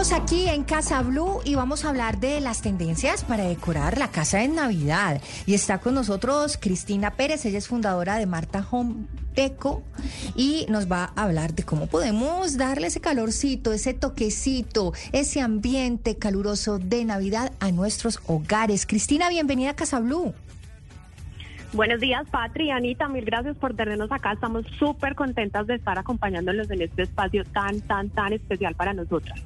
Seguimos aquí en Casa Blue y vamos a hablar de las tendencias para decorar la casa en Navidad. Y está con nosotros Cristina Pérez, ella es fundadora de Marta Home Deco y nos va a hablar de cómo podemos darle ese calorcito, ese toquecito, ese ambiente caluroso de Navidad a nuestros hogares. Cristina, bienvenida a Casa Blue. Buenos días, Patri, Anita, mil gracias por tenernos acá. Estamos súper contentas de estar acompañándolos en este espacio tan, tan, tan especial para nosotras.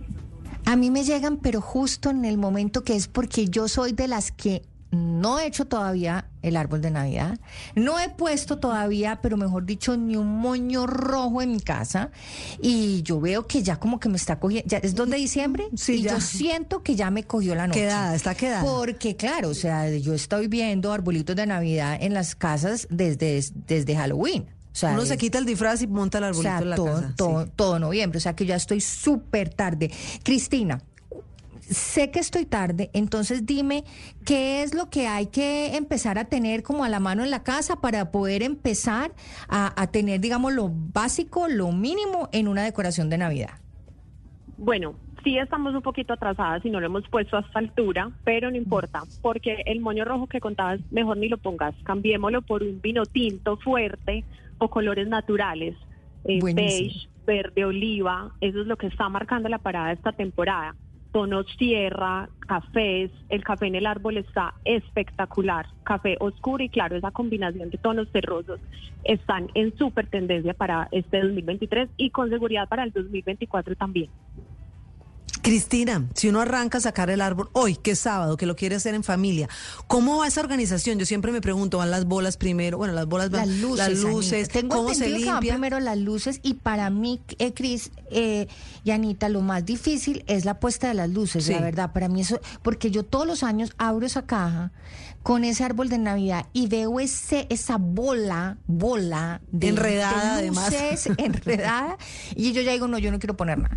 A mí me llegan, pero justo en el momento que es porque yo soy de las que no he hecho todavía el árbol de Navidad. No he puesto todavía, pero mejor dicho, ni un moño rojo en mi casa. Y yo veo que ya como que me está cogiendo. Ya es 2 de diciembre. Sí, y ya. yo siento que ya me cogió la noche. Quedada, está quedada. Porque, claro, o sea, yo estoy viendo arbolitos de Navidad en las casas desde, desde Halloween. O sea, Uno se quita el disfraz y monta el o arbolito sea, en la todo, casa. todo, sí. todo noviembre. O sea que ya estoy súper tarde. Cristina, sé que estoy tarde, entonces dime qué es lo que hay que empezar a tener como a la mano en la casa para poder empezar a, a tener, digamos, lo básico, lo mínimo en una decoración de Navidad. Bueno, sí estamos un poquito atrasadas y no lo hemos puesto a esta altura, pero no importa, porque el moño rojo que contabas, mejor ni lo pongas, cambiémoslo por un vino tinto fuerte o colores naturales, eh, beige, verde, oliva, eso es lo que está marcando la parada esta temporada. Tonos tierra, cafés, el café en el árbol está espectacular, café oscuro y claro, esa combinación de tonos terrosos están en súper tendencia para este 2023 y con seguridad para el 2024 también. Cristina, si uno arranca a sacar el árbol hoy, que es sábado, que lo quiere hacer en familia, ¿cómo va esa organización? Yo siempre me pregunto, ¿van las bolas primero? Bueno, las bolas van, Las luces, las luces. Tengo ¿cómo se entendido que van limpia? primero las luces y para mí, eh, Cris eh, y Anita, lo más difícil es la puesta de las luces, Sí. la verdad. Para mí eso, porque yo todos los años abro esa caja con ese árbol de Navidad y veo ese esa bola, bola de Enredada, de además. luces, enredada y yo ya digo no, yo no quiero poner nada.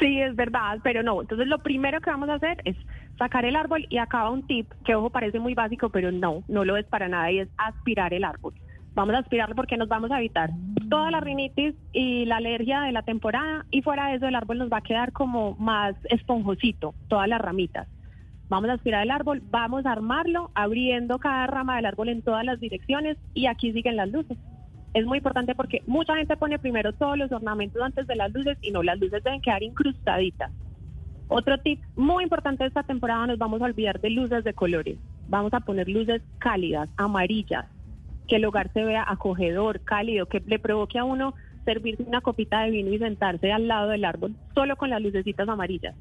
Sí, es verdad, pero no. Entonces lo primero que vamos a hacer es sacar el árbol y acaba un tip que, ojo, parece muy básico, pero no, no lo es para nada y es aspirar el árbol. Vamos a aspirarlo porque nos vamos a evitar toda la rinitis y la alergia de la temporada y fuera de eso el árbol nos va a quedar como más esponjosito, todas las ramitas. Vamos a aspirar el árbol, vamos a armarlo abriendo cada rama del árbol en todas las direcciones y aquí siguen las luces. Es muy importante porque mucha gente pone primero todos los ornamentos antes de las luces y no, las luces deben quedar incrustaditas. Otro tip muy importante de esta temporada, nos vamos a olvidar de luces de colores. Vamos a poner luces cálidas, amarillas, que el hogar se vea acogedor, cálido, que le provoque a uno servirse una copita de vino y sentarse al lado del árbol solo con las lucecitas amarillas.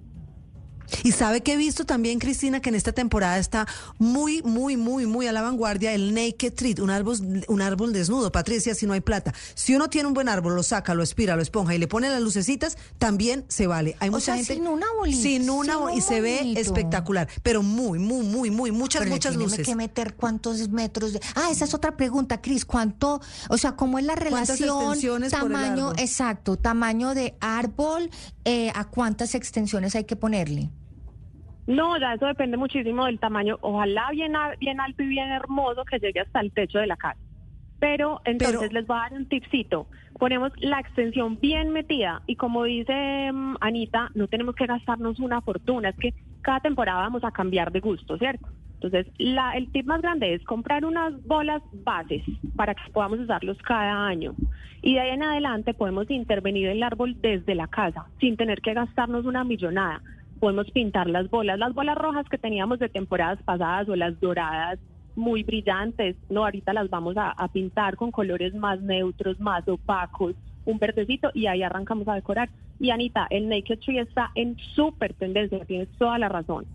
Y sabe que he visto también, Cristina, que en esta temporada está muy, muy, muy, muy a la vanguardia el naked tree, un árbol, un árbol desnudo. Patricia, si no hay plata. Si uno tiene un buen árbol, lo saca, lo espira, lo esponja y le pone las lucecitas, también se vale. Hay O mucha sea, gente sin una bolita, sin una sin bo- y se ve espectacular, pero muy, muy, muy, muy, muchas, Pero muchas tiene luces. que meter cuántos metros de... Ah, esa es otra pregunta, Cris. ¿Cuánto, o sea, cómo es la ¿Cuántas relación, tamaño, exacto, tamaño de árbol, eh, a cuántas extensiones hay que ponerle? No, ya eso depende muchísimo del tamaño. Ojalá bien, bien alto y bien hermoso que llegue hasta el techo de la casa. Pero entonces Pero- les voy a dar un tipcito. Ponemos la extensión bien metida y como dice mm, Anita, no tenemos que gastarnos una fortuna. Es que cada temporada vamos a cambiar de gusto, ¿cierto? Entonces, la, el tip más grande es comprar unas bolas bases para que podamos usarlos cada año. Y de ahí en adelante podemos intervenir el árbol desde la casa, sin tener que gastarnos una millonada. Podemos pintar las bolas, las bolas rojas que teníamos de temporadas pasadas o las doradas muy brillantes. No, ahorita las vamos a, pintar con colores más neutros, más opacos, un verdecito y ahí arrancamos a decorar. Y Anita, el Naked Tree está en súper tendencia, tienes toda la razón.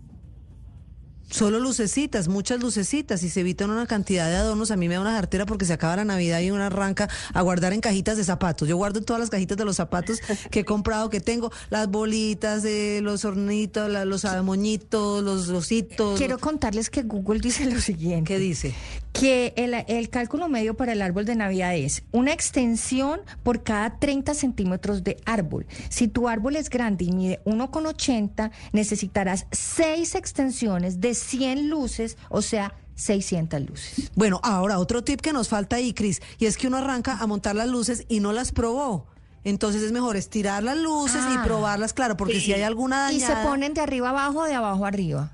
Solo lucecitas, muchas lucecitas y se evitan una cantidad de adornos. A mí me da una jartera porque se acaba la Navidad y uno arranca a guardar en cajitas de zapatos. Yo guardo todas las cajitas de los zapatos que he comprado, que tengo las bolitas, de los hornitos, la- los moñitos, los ositos. Quiero contarles que Google dice lo siguiente. ¿Qué dice? Que el, el cálculo medio para el árbol de Navidad es una extensión por cada 30 centímetros de árbol. Si tu árbol es grande y mide 1,80, necesitarás seis extensiones de 100 luces, o sea, 600 luces. Bueno, ahora otro tip que nos falta ahí, Cris, y es que uno arranca a montar las luces y no las probó. Entonces es mejor estirar las luces Ah. y probarlas, claro, porque si hay alguna dañada... ¿Y se ponen de arriba abajo o de abajo arriba?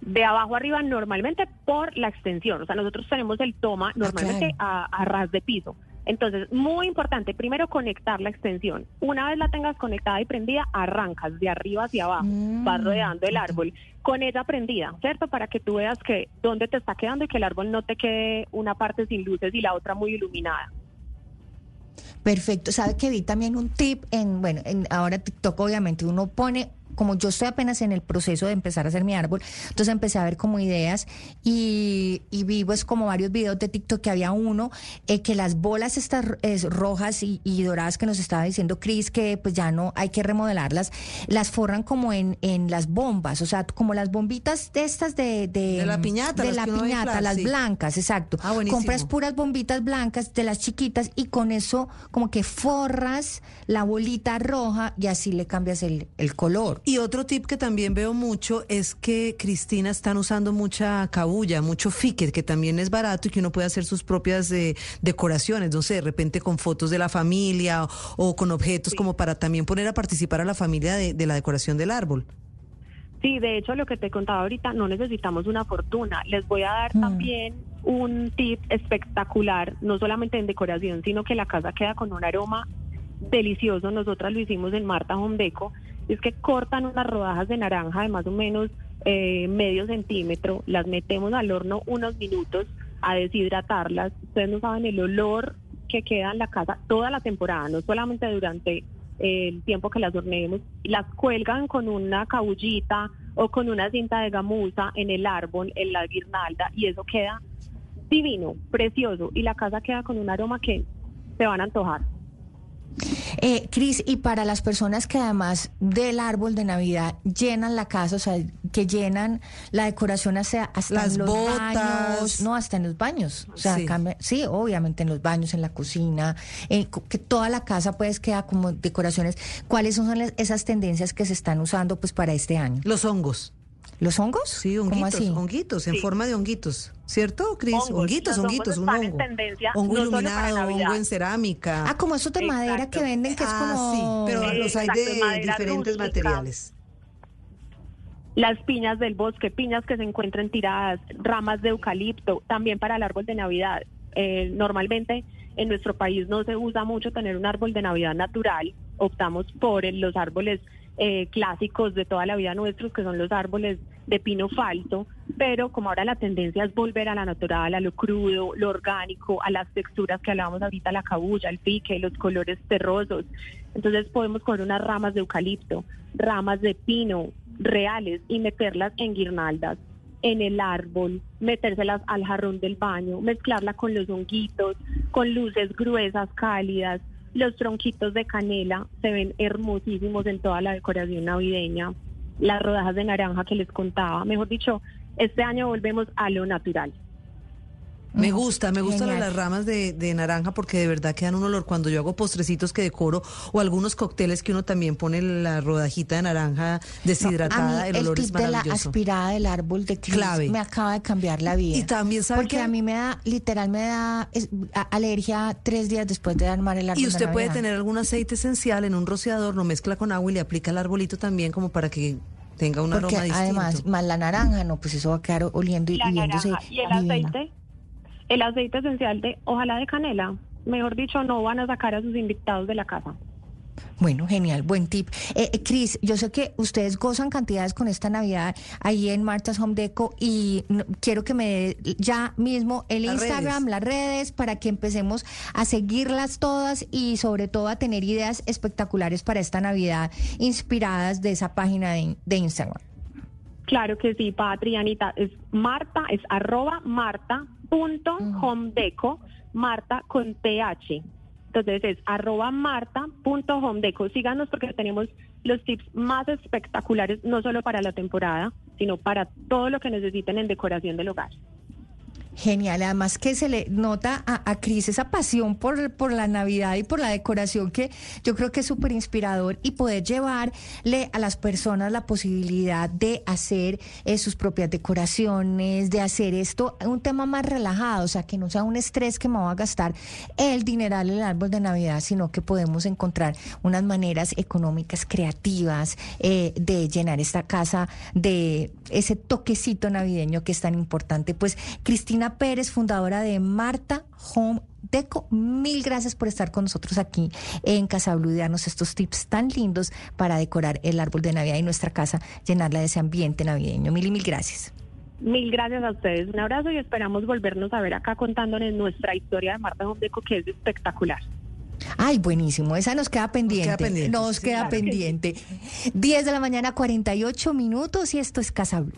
De abajo arriba normalmente por la extensión. O sea, nosotros tenemos el toma normalmente a, a ras de piso. Entonces, muy importante, primero conectar la extensión. Una vez la tengas conectada y prendida, arrancas de arriba hacia abajo, Mm, vas rodeando el árbol con ella prendida, ¿cierto? Para que tú veas que dónde te está quedando y que el árbol no te quede una parte sin luces y la otra muy iluminada. Perfecto. ¿Sabe que vi también un tip en, bueno, en ahora TikTok obviamente uno pone, como yo estoy apenas en el proceso de empezar a hacer mi árbol, entonces empecé a ver como ideas y, y vi pues como varios videos de TikTok que había uno eh, que las bolas estas eh, rojas y, y doradas que nos estaba diciendo Chris que pues ya no hay que remodelarlas, las forran como en, en las bombas, o sea, como las bombitas de estas de... De, De la piñata, De las la piñata, inflar, las sí. blancas, exacto. Ah. Compras puras bombitas blancas de las chiquitas y con eso como que forras la bolita roja y así le cambias el, el color. Y otro tip que también veo mucho es que Cristina están usando mucha cabulla, mucho fique, que también es barato y que uno puede hacer sus propias eh, decoraciones, no sé, de repente con fotos de la familia o, o con objetos como para también poner a participar a la familia de, de la decoración del árbol. Sí, de hecho, lo que te contaba ahorita, no necesitamos una fortuna. Les voy a dar Mm. también un tip espectacular, no solamente en decoración, sino que la casa queda con un aroma delicioso. Nosotras lo hicimos en Marta Home Deco. Es que cortan unas rodajas de naranja de más o menos eh, medio centímetro, las metemos al horno unos minutos a deshidratarlas. Ustedes no saben el olor que queda en la casa toda la temporada, no solamente durante eh, el tiempo que las horneemos. Las cuelgan con una cabullita o con una cinta de gamuza en el árbol, en la guirnalda, y eso queda divino, precioso, y la casa queda con un aroma que se van a antojar. Eh, Cris, y para las personas que además del árbol de Navidad llenan la casa, o sea, que llenan la decoración hacia, hasta Las en los botas. baños, no, hasta en los baños. O sea, Sí. cambia- sí, obviamente en los baños, en la cocina, co- que toda la casa pues queda como decoraciones. ¿Cuáles son esas tendencias que se están usando pues para este año? Los hongos. ¿Los hongos? Sí, ¿Cómo honguitos, honguitos, en Sí. forma de honguitos. ¿Cierto, Cris? Honguitos, honguitos, hongos un hongo. tendencia, hongo no iluminado, hongo en cerámica. Ah, como esos de madera que venden que es Ah, como... sí, pero los hay Exacto, de diferentes rústica. materiales. Las piñas del bosque, piñas que se encuentran tiradas, ramas de eucalipto, también para el árbol de Navidad. Eh, normalmente en nuestro país no se usa mucho tener un árbol de Navidad natural, optamos por los árboles eh, clásicos de toda la vida nuestros, que son los árboles de pino falso, pero como ahora la tendencia es volver a la natural, a lo crudo, lo orgánico, a las texturas que hablábamos ahorita, la cabulla, el pique, los colores terrosos, entonces podemos coger unas ramas de eucalipto, ramas de pino reales y meterlas en guirnaldas en el árbol, metérselas al jarrón del baño, mezclarla con los honguitos, con luces gruesas, cálidas. Los tronquitos de canela se ven hermosísimos en toda la decoración navideña. Las rodajas de naranja que les contaba. Mejor dicho, este año volvemos a lo natural. Me gusta, me gustan las ramas de, de naranja porque de verdad quedan un olor. Cuando yo hago postrecitos que decoro o algunos cócteles que uno también pone la rodajita de naranja deshidratada, a mí el olor tip es de la maravilloso. aspirada del árbol de Cris Clave. me acaba de cambiar la vida. Y también, ¿sabe Porque qué? a mí me da, literal, me da es- a- alergia tres días después de armar el árbol Y de usted puede tener algún aceite esencial en un rociador, lo mezcla con agua y le aplica al arbolito también como para que tenga un Porque aroma distinto. además, más la naranja, no, pues eso va a quedar oliendo y La viéndose naranja y el divino. aceite, el aceite esencial de ojalá de canela. Mejor dicho, no van a sacar a sus invitados de la casa. Bueno, genial, buen tip. Eh, eh, Cris, yo sé que ustedes gozan cantidades con esta Navidad ahí en Marta's Home Deco y no- quiero que me dé ya mismo el Las Instagram, redes. las redes, para que empecemos a seguirlas todas y sobre todo a tener ideas espectaculares para esta Navidad inspiradas de esa página de, de Instagram. Claro que sí, Patri, Anita. Es Marta, es arroba marta punto homedeco, Marta con TH. Entonces es arroba marta punto homedeco. Síganos porque tenemos los tips más espectaculares, no solo para la temporada, sino para todo lo que necesiten en decoración del hogar. Genial, además que se le nota a, a Cris esa pasión por, por la Navidad y por la decoración que yo creo que es súper inspirador y poder llevarle a las personas la posibilidad de hacer eh, sus propias decoraciones, de hacer esto un tema más relajado, o sea, que no sea un estrés que me va a gastar el dineral en el árbol de Navidad, sino que podemos encontrar unas maneras económicas, creativas eh, de llenar esta casa de ese toquecito navideño que es tan importante. Pues Cristina Pérez, fundadora de Marta Home Deco, mil gracias por estar con nosotros aquí en Casa Blue y darnos estos tips tan lindos para decorar el árbol de Navidad y nuestra casa, llenarla de ese ambiente navideño. Mil y mil gracias. Mil gracias a ustedes. Un abrazo y esperamos volvernos a ver acá contándoles nuestra historia de Marta Home Deco, que es espectacular. Ay, buenísimo. Esa nos queda pendiente. queda pendiente, Nos sí, queda claro que sí. pendiente. 10 de la mañana, 48 minutos y esto es Casa Blue.